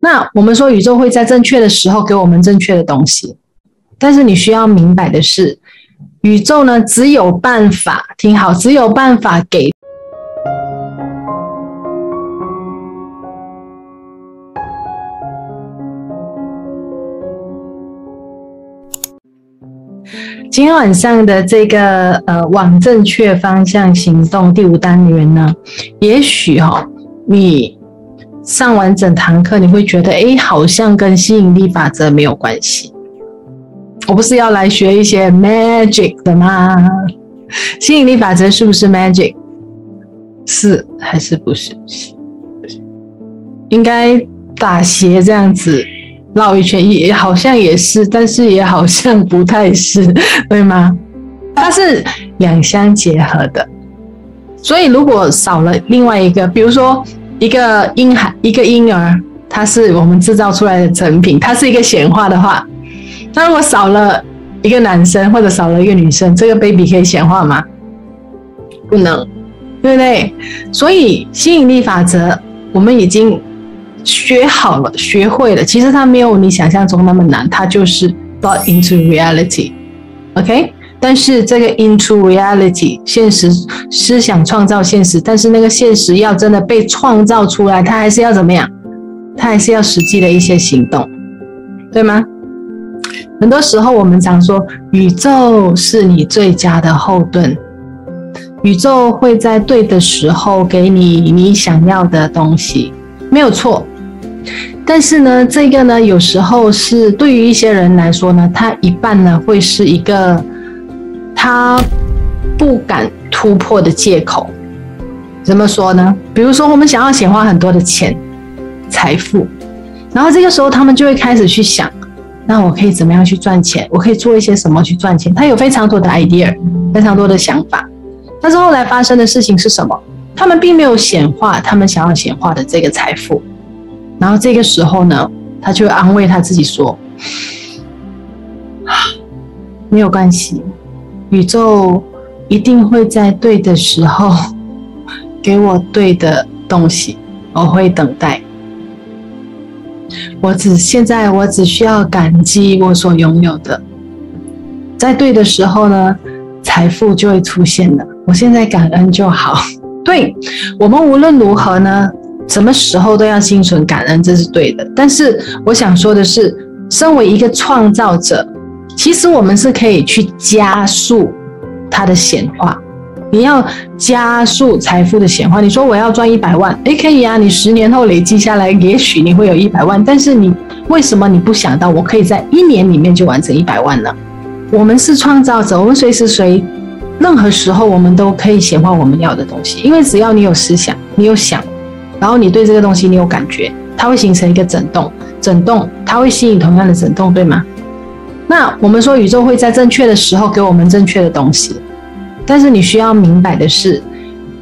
那我们说宇宙会在正确的时候给我们正确的东西，但是你需要明白的是，宇宙呢，只有办法，听好，只有办法给。今天晚上的这个呃往正确方向行动第五单元呢，也许哈、哦、你。上完整堂课，你会觉得，哎，好像跟吸引力法则没有关系。我不是要来学一些 magic 的吗？吸引力法则是不是 magic？是还是不是？应该打斜这样子绕一圈，也好像也是，但是也好像不太是，对吗？它是两相结合的。所以如果少了另外一个，比如说。一个婴孩，一个婴儿，他是我们制造出来的成品，他是一个显化的话，那如果少了一个男生或者少了一个女生，这个 baby 可以显化吗？不能，对不对？所以吸引力法则我们已经学好了，学会了，其实它没有你想象中那么难，它就是 brought into reality，OK 但是这个 into reality 现实思想创造现实，但是那个现实要真的被创造出来，它还是要怎么样？它还是要实际的一些行动，对吗？很多时候我们常说宇宙是你最佳的后盾，宇宙会在对的时候给你你想要的东西，没有错。但是呢，这个呢，有时候是对于一些人来说呢，它一半呢会是一个。他不敢突破的借口，怎么说呢？比如说，我们想要显化很多的钱、财富，然后这个时候他们就会开始去想，那我可以怎么样去赚钱？我可以做一些什么去赚钱？他有非常多的 idea，非常多的想法。但是后来发生的事情是什么？他们并没有显化他们想要显化的这个财富。然后这个时候呢，他就安慰他自己说：“ 没有关系。”宇宙一定会在对的时候 给我对的东西，我会等待。我只现在我只需要感激我所拥有的，在对的时候呢，财富就会出现了。我现在感恩就好。对，我们无论如何呢，什么时候都要心存感恩，这是对的。但是我想说的是，身为一个创造者。其实我们是可以去加速它的显化。你要加速财富的显化，你说我要赚一百万，诶，可以啊。你十年后累积下来，也许你会有一百万。但是你为什么你不想到，我可以在一年里面就完成一百万呢？我们是创造者，我们随时随任何时候，我们都可以显化我们要的东西。因为只要你有思想，你有想，然后你对这个东西你有感觉，它会形成一个震动，震动它会吸引同样的震动，对吗？那我们说宇宙会在正确的时候给我们正确的东西，但是你需要明白的是，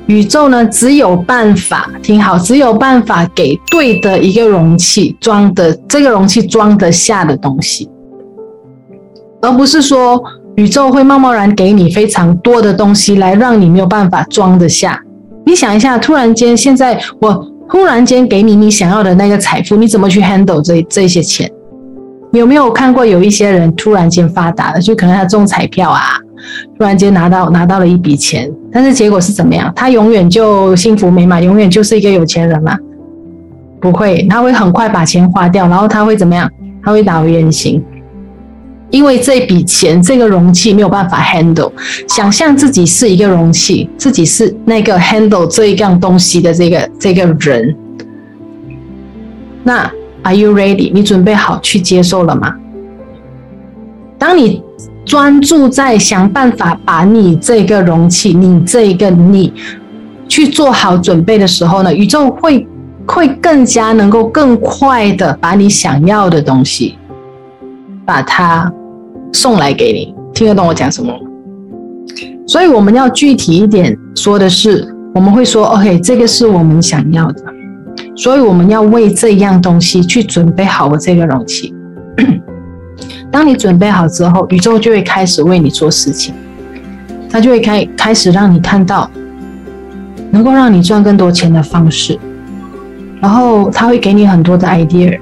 宇宙呢，只有办法，听好，只有办法给对的一个容器装的这个容器装得下的东西，而不是说宇宙会贸贸然给你非常多的东西来让你没有办法装得下。你想一下，突然间现在我忽然间给你你想要的那个财富，你怎么去 handle 这这些钱？有没有看过有一些人突然间发达了？就可能他中彩票啊，突然间拿到拿到了一笔钱，但是结果是怎么样？他永远就幸福美满，永远就是一个有钱人嘛？不会，他会很快把钱花掉，然后他会怎么样？他会打回原形，因为这笔钱这个容器没有办法 handle。想象自己是一个容器，自己是那个 handle 这一样东西的这个这个人，那。Are you ready？你准备好去接受了吗？当你专注在想办法把你这个容器，你这个你去做好准备的时候呢，宇宙会会更加能够更快的把你想要的东西，把它送来给你。听得懂我讲什么？所以我们要具体一点说的是，我们会说，OK，这个是我们想要的。所以我们要为这样东西去准备好我这个容器。当你准备好之后，宇宙就会开始为你做事情，它就会开开始让你看到能够让你赚更多钱的方式。然后他会给你很多的 idea。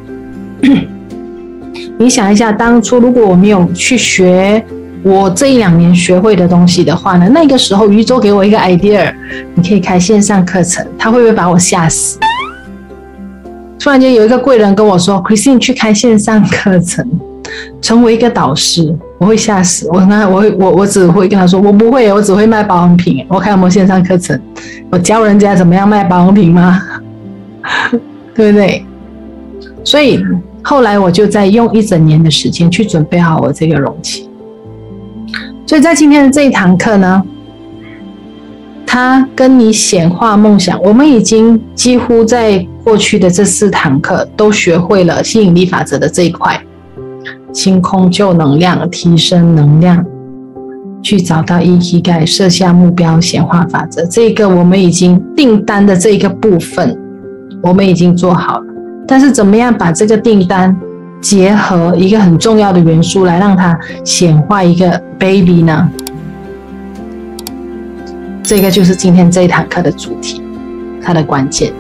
你想一下，当初如果我没有去学我这一两年学会的东西的话呢？那个时候宇宙给我一个 idea，你可以开线上课程，他会不会把我吓死？突然间有一个贵人跟我说：“Christine，去开线上课程，成为一个导师。”我会吓死。我那我我我只会跟他说：“我不会，我只会卖保养品。我看有没有线上课程，我教人家怎么样卖保养品吗？对不对？”所以。后来我就在用一整年的时间去准备好我这个容器，所以在今天的这一堂课呢，他跟你显化梦想，我们已经几乎在过去的这四堂课都学会了吸引力法则的这一块，清空旧能量，提升能量，去找到 E T I，设下目标，显化法则，这个我们已经订单的这一个部分，我们已经做好了。但是怎么样把这个订单结合一个很重要的元素来让它显化一个 baby 呢？这个就是今天这一堂课的主题，它的关键。